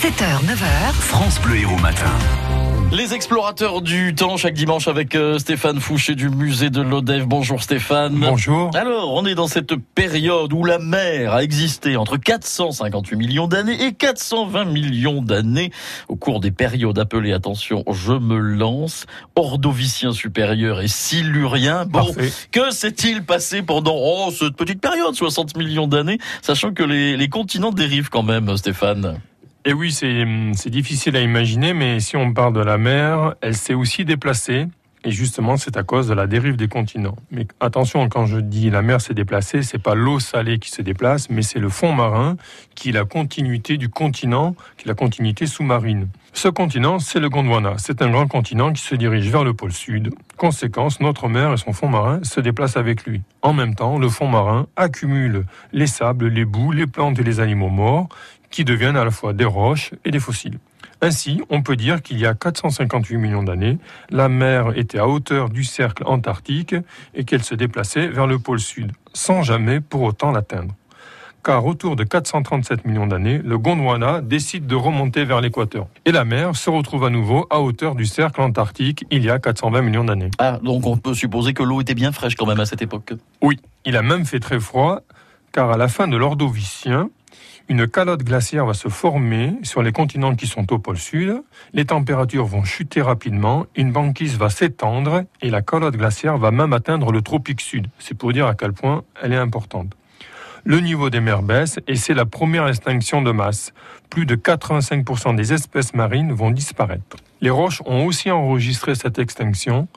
7h, 9h. France Bleu Héros Matin. Les explorateurs du temps chaque dimanche avec euh, Stéphane Fouché du musée de l'Odève. Bonjour Stéphane. Bonjour. Alors, on est dans cette période où la mer a existé entre 458 millions d'années et 420 millions d'années au cours des périodes appelées, attention, je me lance, ordovicien supérieur et silurien. Bon, Parfait. que s'est-il passé pendant oh, cette petite période, 60 millions d'années, sachant que les, les continents dérivent quand même, Stéphane? Et oui, c'est c'est difficile à imaginer, mais si on parle de la mer, elle s'est aussi déplacée. Et justement, c'est à cause de la dérive des continents. Mais attention, quand je dis la mer s'est déplacée, c'est pas l'eau salée qui se déplace, mais c'est le fond marin qui est la continuité du continent, qui est la continuité sous-marine. Ce continent, c'est le Gondwana. C'est un grand continent qui se dirige vers le pôle sud. Conséquence, notre mer et son fond marin se déplacent avec lui. En même temps, le fond marin accumule les sables, les boues, les plantes et les animaux morts, qui deviennent à la fois des roches et des fossiles. Ainsi, on peut dire qu'il y a 458 millions d'années, la mer était à hauteur du cercle antarctique et qu'elle se déplaçait vers le pôle sud, sans jamais pour autant l'atteindre. Car autour de 437 millions d'années, le Gondwana décide de remonter vers l'équateur. Et la mer se retrouve à nouveau à hauteur du cercle antarctique il y a 420 millions d'années. Ah, donc on peut supposer que l'eau était bien fraîche quand même à cette époque. Oui, il a même fait très froid, car à la fin de l'Ordovicien, une calotte glaciaire va se former sur les continents qui sont au pôle sud, les températures vont chuter rapidement, une banquise va s'étendre et la calotte glaciaire va même atteindre le tropique sud. C'est pour dire à quel point elle est importante. Le niveau des mers baisse et c'est la première extinction de masse. Plus de 85% des espèces marines vont disparaître. Les roches ont aussi enregistré cette extinction,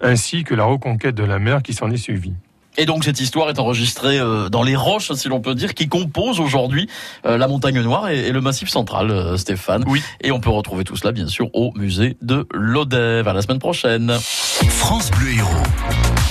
ainsi que la reconquête de la mer qui s'en est suivie. Et donc cette histoire est enregistrée euh, dans les roches, si l'on peut dire, qui composent aujourd'hui euh, la montagne noire et, et le massif central, euh, Stéphane. Oui. Et on peut retrouver tout cela, bien sûr, au musée de l'Odève. À la semaine prochaine. France Bleu Héros.